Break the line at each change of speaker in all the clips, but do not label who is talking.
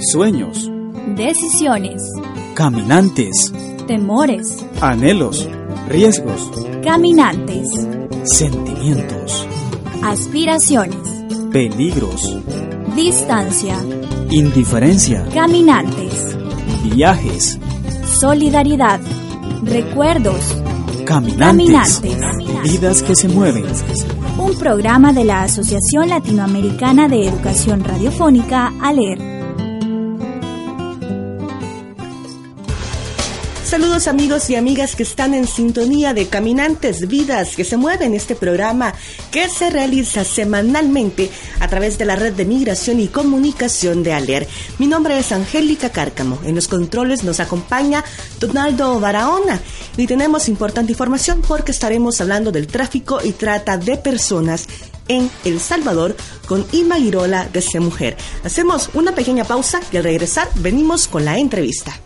Sueños,
Decisiones,
caminantes,
temores,
anhelos, riesgos,
caminantes,
sentimientos,
aspiraciones,
peligros,
distancia,
indiferencia,
caminantes,
viajes,
solidaridad, recuerdos,
caminantes,
Caminantes.
vidas que se mueven.
un programa de la Asociación Latinoamericana de Educación Radiofónica, ALER.
Saludos amigos y amigas que están en sintonía de Caminantes Vidas que se mueven este programa que se realiza semanalmente a través de la red de migración y comunicación de ALER. Mi nombre es Angélica Cárcamo. En los controles nos acompaña Donaldo Barahona y tenemos importante información porque estaremos hablando del tráfico y trata de personas en El Salvador con Irma Girola de Mujer. Hacemos una pequeña pausa y al regresar venimos con la entrevista.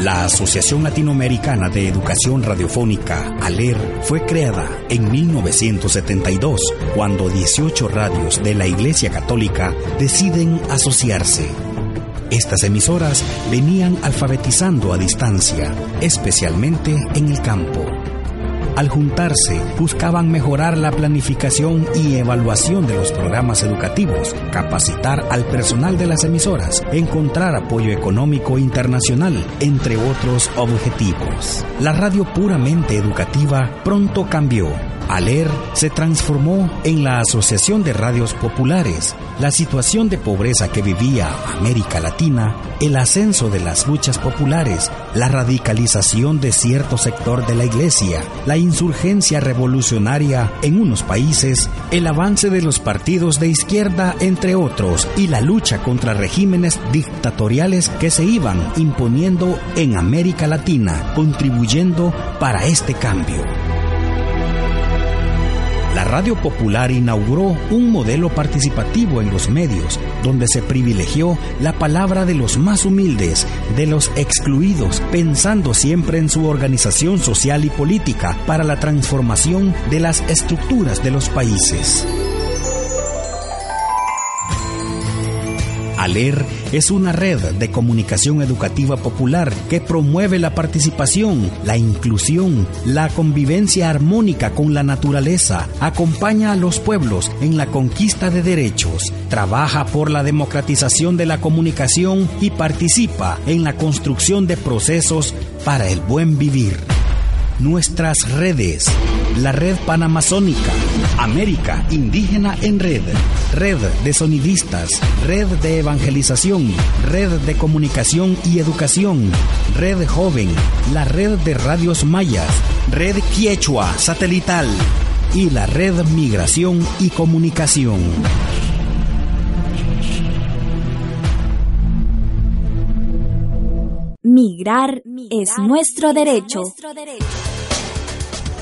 La Asociación Latinoamericana de Educación Radiofónica, ALER, fue creada en 1972, cuando 18 radios de la Iglesia Católica deciden asociarse. Estas emisoras venían alfabetizando a distancia, especialmente en el campo. Al juntarse, buscaban mejorar la planificación y evaluación de los programas educativos, capacitar al personal de las emisoras, encontrar apoyo económico internacional, entre otros objetivos. La radio puramente educativa pronto cambió. ALER se transformó en la Asociación de Radios Populares. La situación de pobreza que vivía América Latina, el ascenso de las luchas populares, la radicalización de cierto sector de la iglesia, la insurgencia revolucionaria en unos países, el avance de los partidos de izquierda, entre otros, y la lucha contra regímenes dictatoriales que se iban imponiendo en América Latina, contribuyendo para este cambio. La Radio Popular inauguró un modelo participativo en los medios, donde se privilegió la palabra de los más humildes, de los excluidos, pensando siempre en su organización social y política para la transformación de las estructuras de los países. ALER es una red de comunicación educativa popular que promueve la participación, la inclusión, la convivencia armónica con la naturaleza, acompaña a los pueblos en la conquista de derechos, trabaja por la democratización de la comunicación y participa en la construcción de procesos para el buen vivir. Nuestras redes. La red panamazónica. América Indígena en Red. Red de sonidistas. Red de evangelización. Red de comunicación y educación. Red joven. La red de radios mayas. Red Quiechua satelital. Y la red migración y comunicación.
Migrar es nuestro derecho.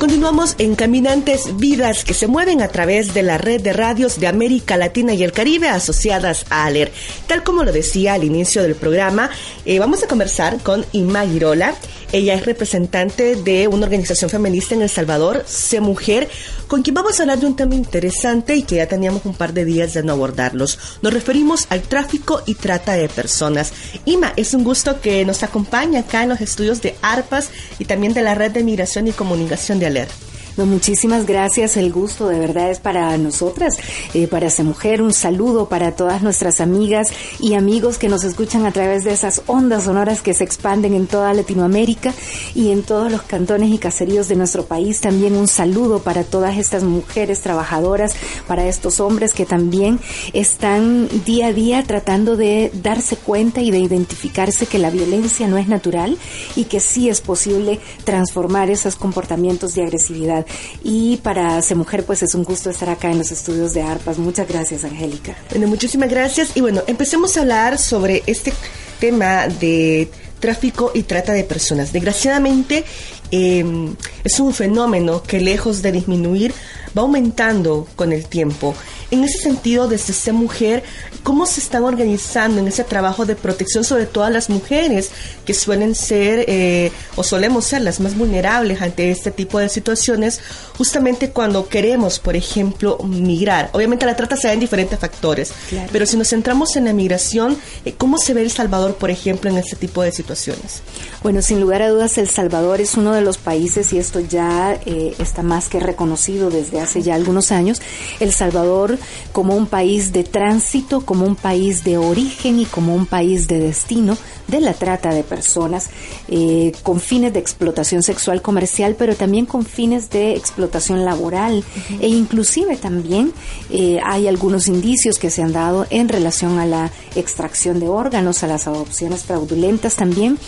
Continuamos en Caminantes Vidas que se mueven a través de la red de radios de América Latina y el Caribe asociadas a ALER. Tal como lo decía al inicio del programa, eh, vamos a conversar con Inma Girola. Ella es representante de una organización feminista en El Salvador, C Mujer, con quien vamos a hablar de un tema interesante y que ya teníamos un par de días de no abordarlos. Nos referimos al tráfico y trata de personas. Ima, es un gusto que nos acompañe acá en los estudios de ARPAS y también de la Red de Migración y Comunicación de ALER.
No, muchísimas gracias. El gusto de verdad es para nosotras, eh, para esa mujer. Un saludo para todas nuestras amigas y amigos que nos escuchan a través de esas ondas sonoras que se expanden en toda Latinoamérica y en todos los cantones y caseríos de nuestro país. También un saludo para todas estas mujeres trabajadoras, para estos hombres que también están día a día tratando de darse cuenta y de identificarse que la violencia no es natural y que sí es posible transformar esos comportamientos de agresividad Y para ser mujer, pues es un gusto estar acá en los estudios de ARPAS. Muchas gracias, Angélica.
Bueno, muchísimas gracias. Y bueno, empecemos a hablar sobre este tema de tráfico y trata de personas. Desgraciadamente, eh, es un fenómeno que lejos de disminuir, va aumentando con el tiempo. En ese sentido, desde ser mujer, ¿cómo se están organizando en ese trabajo de protección sobre todas las mujeres que suelen ser eh, o solemos ser las más vulnerables ante este tipo de situaciones, justamente cuando queremos, por ejemplo, migrar? Obviamente la trata se da en diferentes factores,
Claro.
pero si nos centramos en la migración, eh, ¿cómo se ve El Salvador, por ejemplo, en este tipo de situaciones?
Bueno, sin lugar a dudas, El Salvador es uno de los países, y esto ya eh, está más que reconocido desde hace ya algunos años, El Salvador como un país de tránsito, como un país de origen y como un país de destino de la trata de personas eh, con fines de explotación sexual comercial, pero también con fines de explotación laboral. E inclusive también eh, hay algunos indicios que se han dado en relación a la extracción de órganos, a las adopciones fraudulentas también.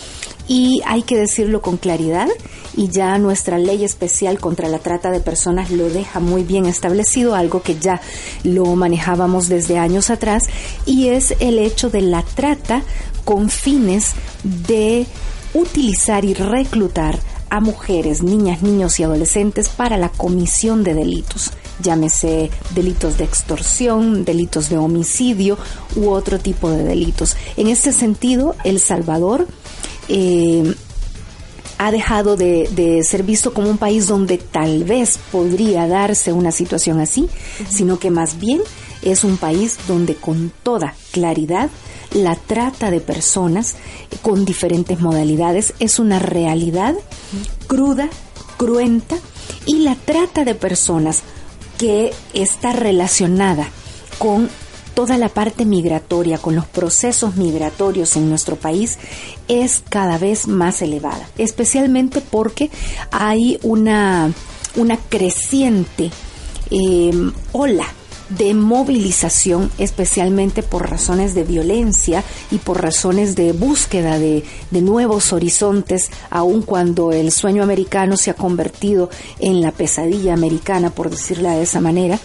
Y hay que decirlo con claridad y ya nuestra ley especial contra la trata de personas lo deja muy bien establecido, algo que ya lo manejábamos desde años atrás y es el hecho de la trata con fines de utilizar y reclutar a mujeres, niñas, niños y adolescentes para la comisión de delitos, llámese delitos de extorsión, delitos de homicidio u otro tipo de delitos. En este sentido, El Salvador eh, ha dejado de, de, ser visto como un país donde tal vez podría darse una situación así, sino que más bien es un país donde con toda claridad la trata de personas con diferentes modalidades es una realidad cruda, cruenta y la trata de personas que está relacionada con toda la parte migratoria, con los procesos migratorios en nuestro país, es cada vez más elevada, especialmente porque hay una, una creciente eh, ola de movilización, especialmente por razones de violencia y por razones de búsqueda de, de, nuevos horizontes, aun cuando el sueño americano se ha convertido en la pesadilla americana, por decirla de esa manera,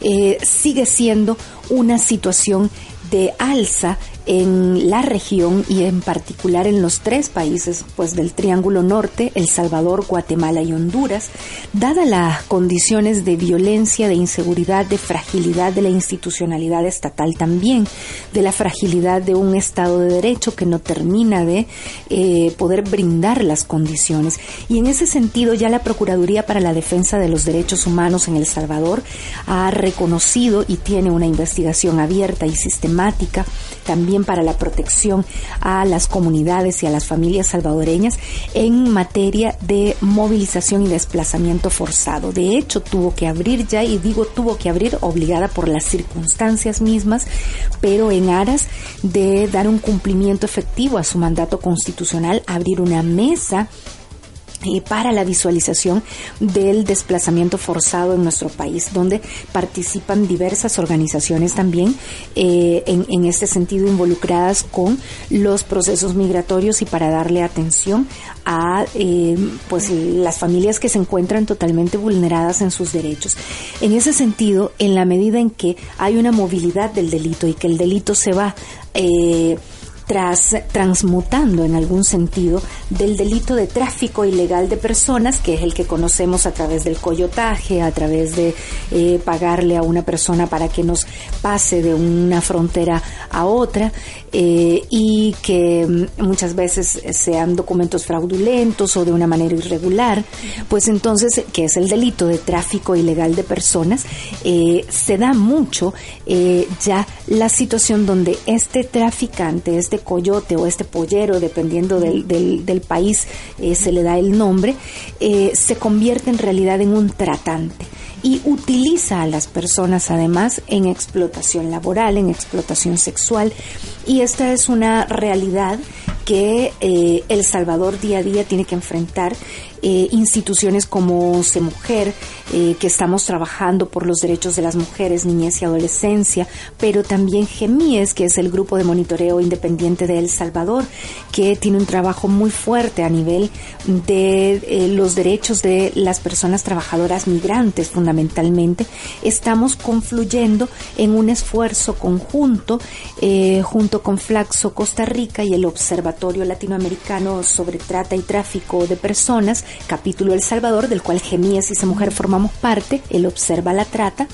eh, sigue siendo una situación de alza en la región y en particular en los tres países pues del Triángulo Norte, El Salvador, Guatemala y Honduras, dadas las condiciones de violencia, de inseguridad, de fragilidad de la institucionalidad estatal también, de la fragilidad de un Estado de Derecho que no termina de eh, poder brindar las condiciones. Y en ese sentido ya la Procuraduría para la Defensa de los Derechos Humanos en El Salvador ha reconocido y tiene una investigación abierta y sistemática también para la protección a las comunidades y a las familias salvadoreñas en materia de movilización y desplazamiento forzado. De hecho, tuvo que abrir ya, y digo tuvo que abrir obligada por las circunstancias mismas, pero en aras de dar un cumplimiento efectivo a su mandato constitucional, abrir una mesa para la visualización del desplazamiento forzado en nuestro país, donde participan diversas organizaciones también eh, en, en, este sentido involucradas con los procesos migratorios y para darle atención a eh, pues las familias que se encuentran totalmente vulneradas en sus derechos. En ese sentido, en la medida en que hay una movilidad del delito y que el delito se va eh, tras, transmutando en algún sentido del delito de tráfico ilegal de personas, que es el que conocemos a través del coyotaje, a través de eh, pagarle a una persona para que nos pase de una frontera a otra, eh, y que muchas veces sean documentos fraudulentos o de una manera irregular, pues entonces, que es el delito de tráfico ilegal de personas, eh, se da mucho ya la situación donde este traficante, este coyote o este pollero, dependiendo del, del, país, eh, se le da el nombre, eh, se convierte en realidad en un tratante y utiliza a las personas además en explotación laboral, en explotación sexual. Y esta es una realidad que eh, El Salvador día a día tiene que enfrentar eh, instituciones como CEMujer, eh, que estamos trabajando por los derechos de las mujeres, niñez y adolescencia, pero también GEMIES, que es el grupo de monitoreo independiente de El Salvador, que tiene un trabajo muy fuerte a nivel de eh, los derechos de las personas trabajadoras migrantes fundamentalmente. Estamos confluyendo en un esfuerzo conjunto junto con Flaxo Costa Rica y el Observatorio Latinoamericano sobre Trata y Tráfico de Personas capítulo El Salvador, del cual Gemías y esa mujer formamos parte, él observa la trata,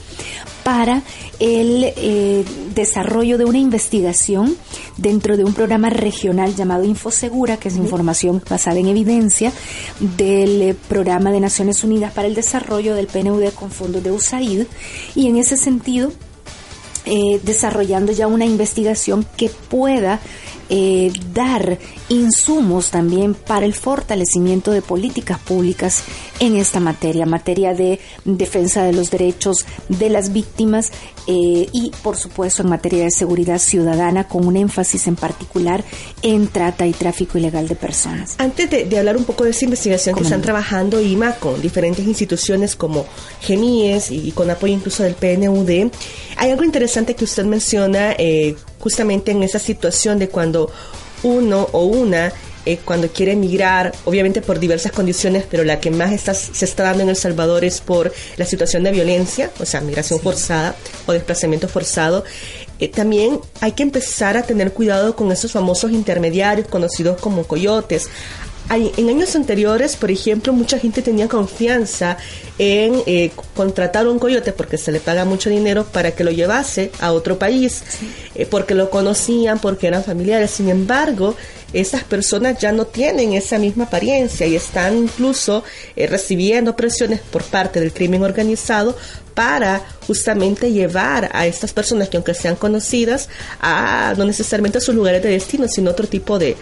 para el eh, desarrollo de una investigación dentro de un programa regional llamado Infosegura, que es información basada en evidencia, del eh, programa de Naciones Unidas para el Desarrollo del PNUD con fondos de USAID. Y en ese sentido, eh, desarrollando ya una investigación que pueda eh, dar insumos también para el fortalecimiento de políticas públicas en esta materia, materia de defensa de los derechos de las víctimas eh, y, por supuesto, en materia de seguridad ciudadana, con un énfasis en particular en trata y tráfico ilegal de personas.
Antes de, hablar un poco de esa investigación que están trabajando IMA con diferentes instituciones como GEMIES y, con apoyo incluso del PNUD, hay algo interesante que usted menciona eh, justamente en esa situación de cuando uno o una eh, cuando quiere emigrar, obviamente por diversas condiciones, pero la que más está, se está dando en El Salvador es por la situación de violencia, o sea, migración forzada o desplazamiento forzado. Eh, también hay que empezar a tener cuidado con esos famosos intermediarios conocidos como coyotes en años anteriores, por ejemplo, mucha gente tenía confianza en eh, contratar un coyote porque se le paga mucho dinero para que lo llevase a otro país, eh, porque lo conocían, porque eran familiares. Sin embargo, esas personas ya no tienen esa misma apariencia y están incluso eh, recibiendo presiones por parte del crimen organizado para justamente llevar a estas personas que aunque sean conocidas a no necesariamente a sus lugares de destino, sino otro tipo de,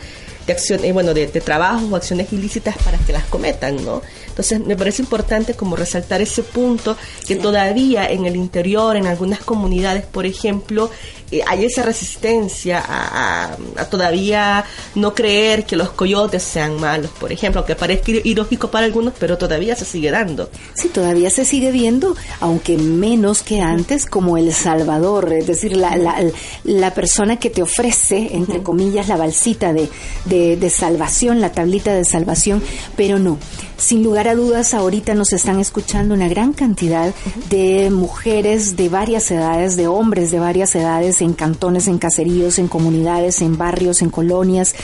de acción, eh, bueno, de, de trabajos o acciones ilícitas para que las cometan, ¿no? Entonces me parece importante como resaltar ese punto que todavía en el interior, en algunas comunidades, por ejemplo, eh, hay esa resistencia a, todavía no creer que los coyotes sean malos, por ejemplo, aunque parezca ilógico para algunos, pero todavía se sigue dando.
Sí, todavía se sigue viendo, aunque menos que antes, como El Salvador, es decir, la, la, la persona que te ofrece, entre comillas, la balsita de, de, de salvación, la tablita de salvación, pero no. Sin lugar a dudas, ahorita nos están escuchando una gran cantidad de mujeres de varias edades, de hombres de varias edades, en cantones, en caseríos, en comunidades, en barrios, en colonias,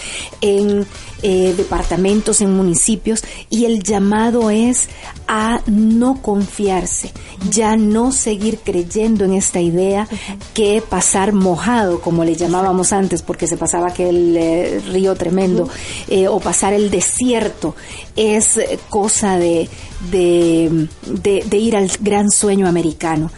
en eh, departamentos, en municipios, y el llamado es a no confiarse, ya no seguir creyendo en esta idea que pasar mojado, como le llamábamos antes, porque se pasaba aquel eh, río tremendo, eh, o pasar el desierto, es cosa de, de, de ir al gran sueño americano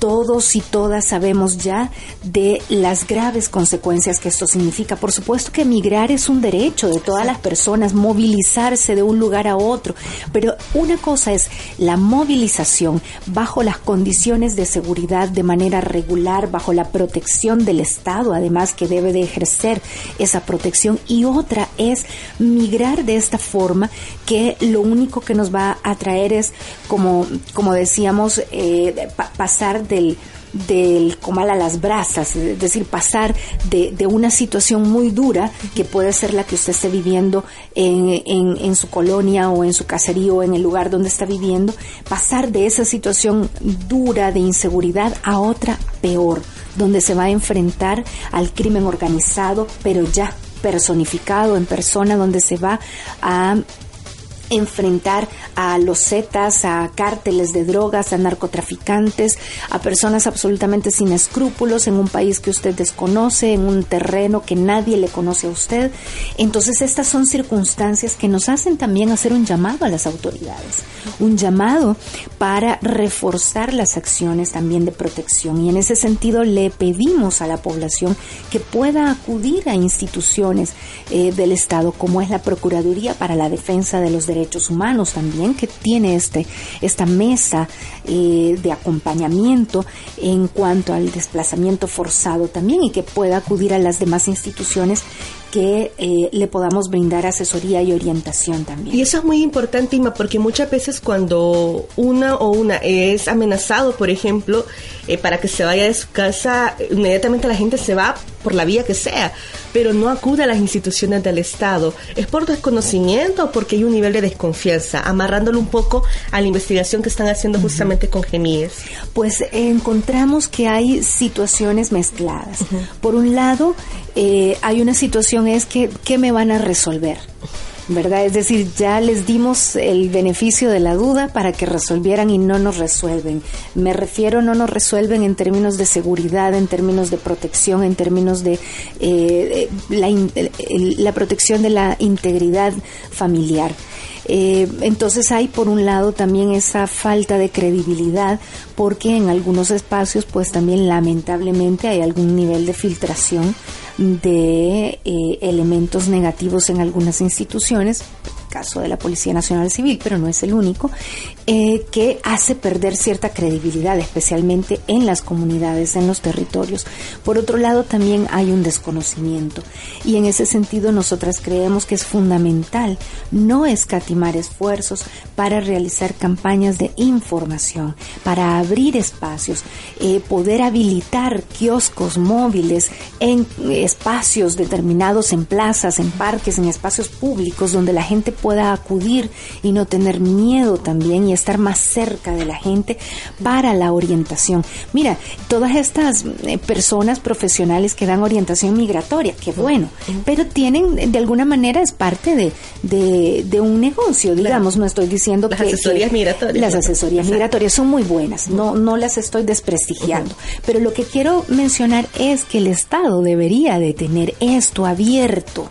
todos y todas sabemos ya de las graves consecuencias que esto significa. Por supuesto que emigrar es un derecho de todas las personas, movilizarse de un lugar a otro, pero una cosa es la movilización bajo las condiciones de seguridad de manera regular, bajo la protección del Estado, además que debe de ejercer esa protección, y otra es migrar de esta forma que lo único que nos va a traer es, como, como decíamos, eh, pasar del, del comal a las brasas, es decir, pasar de, una situación muy dura, que puede ser la que usted esté viviendo en, en, en, su colonia o en su caserío o en el lugar donde está viviendo, pasar de esa situación dura de inseguridad a otra peor, donde se va a enfrentar al crimen organizado, pero ya personificado en persona, donde se va a enfrentar a los zetas, a cárteles de drogas, a narcotraficantes, a personas absolutamente sin escrúpulos en un país que usted desconoce, en un terreno que nadie le conoce a usted. Entonces estas son circunstancias que nos hacen también hacer un llamado a las autoridades, un llamado para reforzar las acciones también de protección. Y en ese sentido le pedimos a la población que pueda acudir a instituciones eh, del Estado como es la Procuraduría para la Defensa de los Derechos Derechos Humanos también, que tiene este, esta mesa eh, de acompañamiento en cuanto al desplazamiento forzado también y que pueda acudir a las demás instituciones que eh, le podamos brindar asesoría y orientación también.
Y eso es muy importante, Ima, porque muchas veces cuando una o una es amenazado, por ejemplo, eh, para que se vaya de su casa, inmediatamente la gente se va por la vía que sea, pero no acude a las instituciones del Estado. ¿Es por desconocimiento o porque hay un nivel de desconfianza? Amarrándolo un poco a la investigación que están haciendo justamente con Gemíes.
Pues encontramos que hay situaciones mezcladas. Por un lado, eh, hay una situación es que, ¿qué me van a resolver? ¿Verdad? Es decir, ya les dimos el beneficio de la duda para que resolvieran y no nos resuelven. Me refiero, no nos resuelven en términos de seguridad, en términos de protección, en términos de eh, la, la protección de la integridad familiar. Eh, entonces hay por un lado también esa falta de credibilidad porque en algunos espacios pues también lamentablemente hay algún nivel de filtración de eh, elementos negativos en algunas instituciones. Caso de la Policía Nacional Civil, pero no es el único, eh, que hace perder cierta credibilidad, especialmente en las comunidades, en los territorios. Por otro lado, también hay un desconocimiento y en ese sentido nosotras creemos que es fundamental no escatimar esfuerzos para realizar campañas de información, para abrir espacios, eh, poder habilitar kioscos móviles en espacios determinados, en plazas, en parques, en espacios públicos donde la gente pueda acudir y no tener miedo también y estar más cerca de la gente para la orientación. Mira, todas estas eh, personas profesionales que dan orientación migratoria, qué bueno, pero tienen de alguna manera es parte de, de, un negocio, digamos, no estoy diciendo
las asesorías migratorias.
Las asesorías migratorias son muy buenas, no, no las estoy desprestigiando, pero lo que quiero mencionar es que el Estado debería de tener esto abierto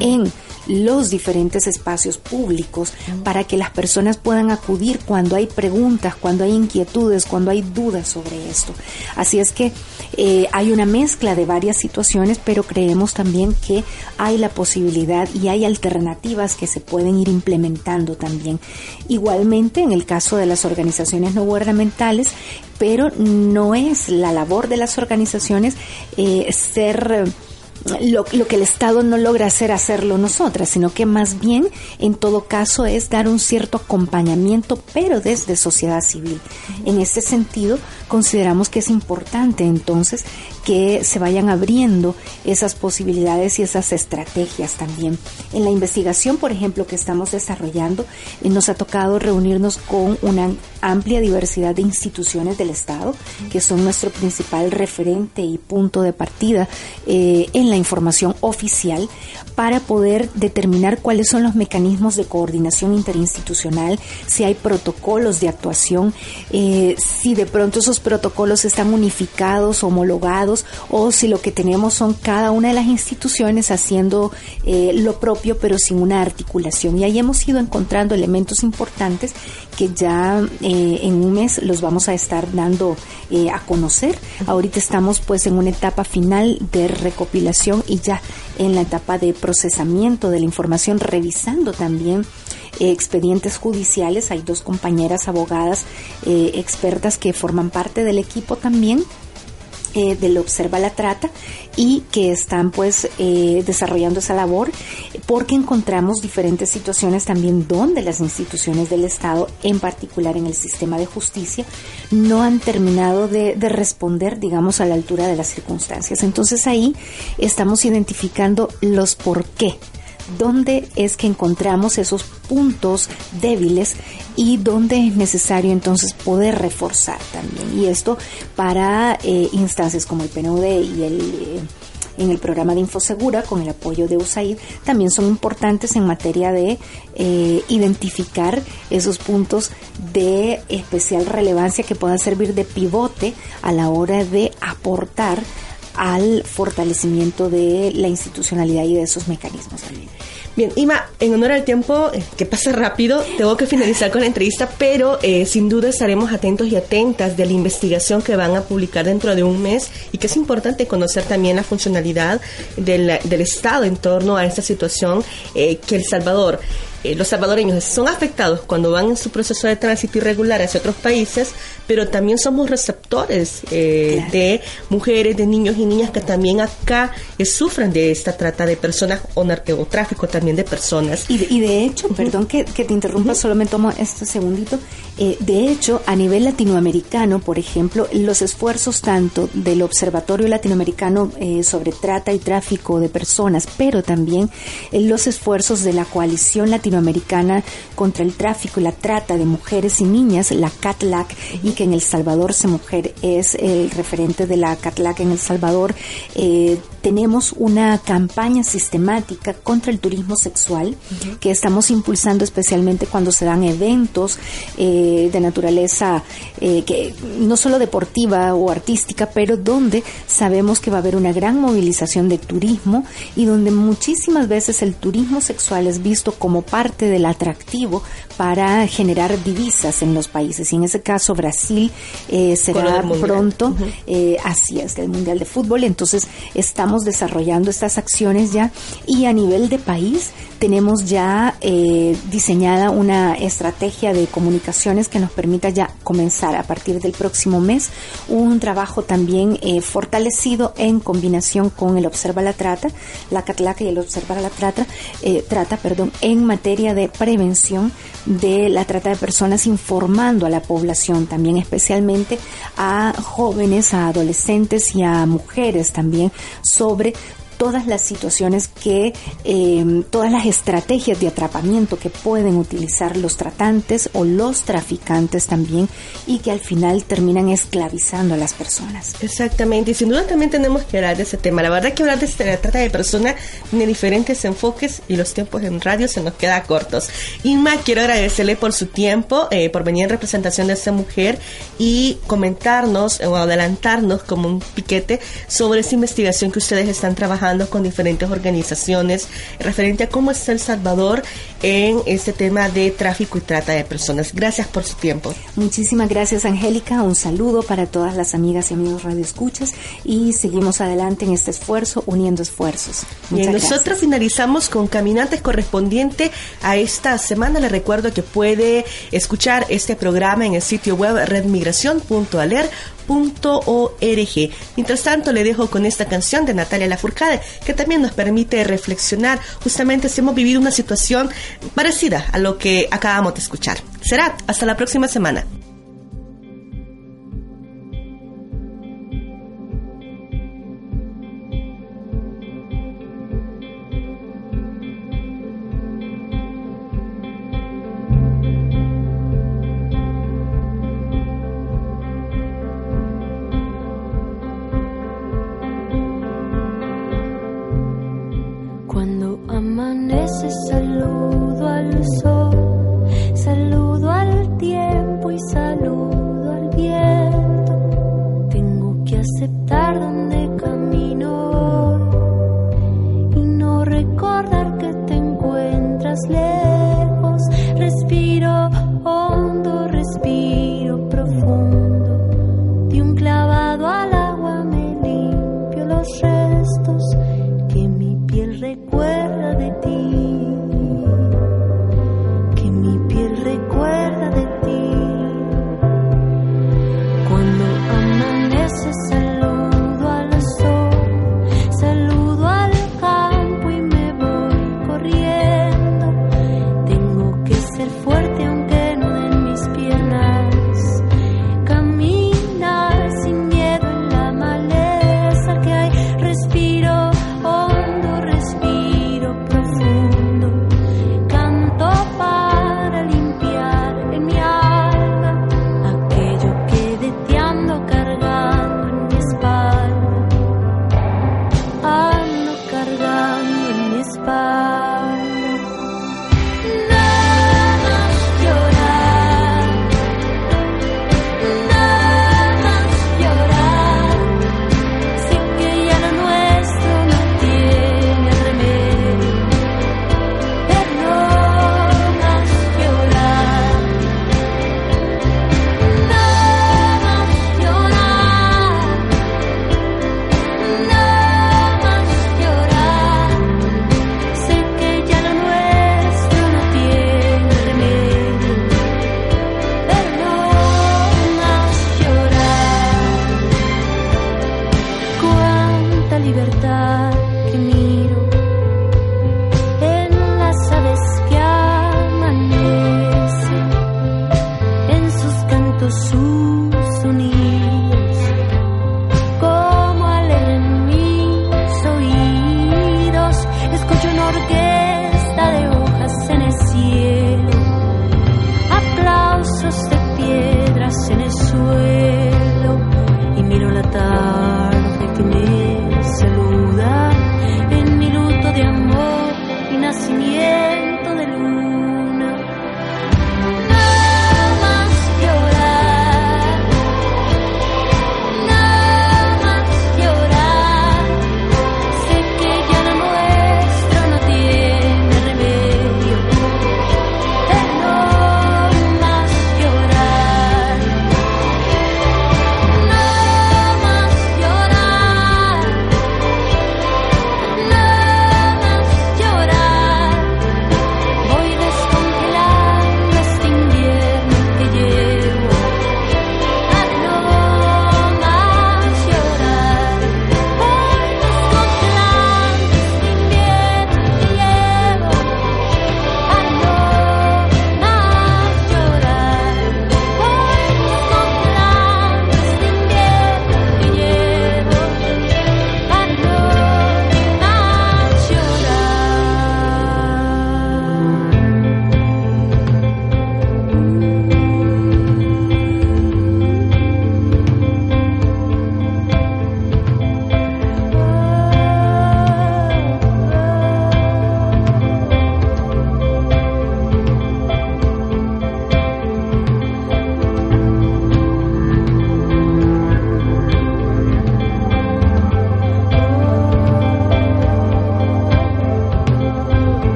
en los diferentes espacios públicos para que las personas puedan acudir cuando hay preguntas, cuando hay inquietudes, cuando hay dudas sobre esto. Así es que eh, hay una mezcla de varias situaciones, pero creemos también que hay la posibilidad y hay alternativas que se pueden ir implementando también. Igualmente, en el caso de las organizaciones no gubernamentales, pero no es la labor de las organizaciones eh, ser lo, que el Estado no logra hacer, hacerlo nosotras, sino que más bien, en todo caso, es dar un cierto acompañamiento, pero desde sociedad civil. En este sentido, consideramos que es importante entonces que se vayan abriendo esas posibilidades y esas estrategias también. En la investigación, por ejemplo, que estamos desarrollando, eh, nos ha tocado reunirnos con una amplia diversidad de instituciones del Estado, que son nuestro principal referente y punto de partida eh, en la información oficial para poder determinar cuáles son los mecanismos de coordinación interinstitucional, si hay protocolos de actuación, eh, si de pronto esos protocolos están unificados, homologados, o si lo que tenemos son cada una de las instituciones haciendo eh, lo propio, pero sin una articulación. Y ahí hemos ido encontrando elementos importantes que ya eh, en un mes los vamos a estar dando a conocer. Ahorita estamos pues en una etapa final de recopilación y ya en la etapa de procesamiento de la información, revisando también eh, expedientes judiciales. Hay dos compañeras abogadas eh, expertas que forman parte del equipo también eh, del Observa la Trata y que están pues eh, desarrollando esa labor porque encontramos diferentes situaciones también donde las instituciones del Estado, en particular en el sistema de justicia, no han terminado de, de responder, digamos, a la altura de las circunstancias. Entonces ahí estamos identificando los por qué dónde es que encontramos esos puntos débiles y dónde es necesario entonces poder reforzar también. Y esto para eh, instancias como el PNUD y el... Eh, en el programa de Infosegura con el apoyo de USAID también son importantes en materia de eh, identificar esos puntos de especial relevancia que puedan servir de pivote a la hora de aportar al fortalecimiento de la institucionalidad y de esos mecanismos también.
Bien, Ima, en honor al tiempo, eh, que pasa rápido, tengo que finalizar con la entrevista, pero eh, sin duda estaremos atentos y atentas de la investigación que van a publicar dentro de un mes y que es importante conocer también la funcionalidad del, Estado en torno a esta situación eh, que El Salvador eh, los salvadoreños son afectados cuando van en su proceso de tránsito irregular hacia otros países, pero también somos receptores eh, de mujeres, de niños y niñas que también acá eh, sufren de esta trata de personas o, o tráfico también de personas.
Y de, y de hecho, perdón que, que, te interrumpa, solo me tomo este segundito. de hecho, a nivel latinoamericano, por ejemplo, los esfuerzos tanto del Observatorio Latinoamericano sobre Trata y Tráfico de Personas, pero también los esfuerzos de la Coalición Latinoamericana latinoamericana contra el tráfico y la trata de mujeres y niñas, la CATLAC, y que en El Salvador se mujer es el referente de la CATLAC en El Salvador. Eh, tenemos una campaña sistemática contra el turismo sexual que estamos impulsando especialmente cuando se dan eventos eh, de naturaleza eh, que no solo deportiva o artística, pero donde sabemos que va a haber una gran movilización de turismo y donde muchísimas veces el turismo sexual es visto como parte del atractivo para generar divisas en los países. Y en ese caso Brasil eh, será pronto, así es, el Mundial de Fútbol. Entonces estamos desarrollando estas acciones ya y a nivel de país tenemos ya eh, diseñada una estrategia de que nos permita ya comenzar a partir del próximo mes. Un trabajo también eh, fortalecido en combinación con el Observa la Trata, la Catlaca y el Observa la Trata, eh, trata perdón, en materia de prevención de la trata de personas, informando a la población también, especialmente a jóvenes, a adolescentes y a mujeres también sobre todas las situaciones que, eh, todas las estrategias de atrapamiento que pueden utilizar los tratantes o los traficantes también y que al final terminan esclavizando a las personas.
Exactamente, y sin duda también tenemos que hablar de ese tema. La verdad que hablar de esta trata de personas tiene diferentes enfoques y los tiempos en radio se nos quedan cortos. Inma, quiero agradecerle por su tiempo, eh, por venir en representación de esta mujer y comentarnos o adelantarnos como un piquete sobre esa investigación que ustedes están trabajando con diferentes organizaciones referente a cómo está El Salvador en este tema de tráfico y trata de personas. Gracias por su tiempo.
Muchísimas gracias, Angélica. Un saludo para todas las amigas y amigos radioescuchas y seguimos adelante en este esfuerzo, uniendo esfuerzos.
Muchas nosotros finalizamos con Caminantes correspondiente a esta semana. Le recuerdo que puede escuchar este programa en el sitio web redmigración.aler .org. Mientras tanto, le dejo con esta canción de Natalia Lafourcade, que también nos permite reflexionar justamente si hemos vivido una situación parecida a lo que acabamos de escuchar. Será hasta la próxima semana.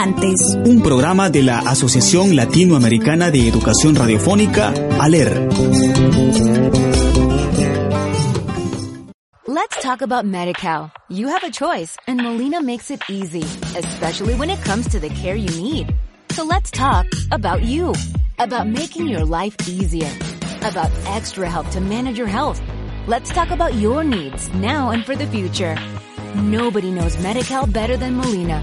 Caminantes.
Un programa de la Asociación Latinoamericana de Educación Radiofónica, ALER.
Let's talk about MediCal. You have a choice and Molina makes it easy, especially when it comes to the care you need. So let's talk about you, about making your life easier, about extra help to manage your health. Let's talk about your needs now and for the future. Nobody knows Medi-Cal better than Molina.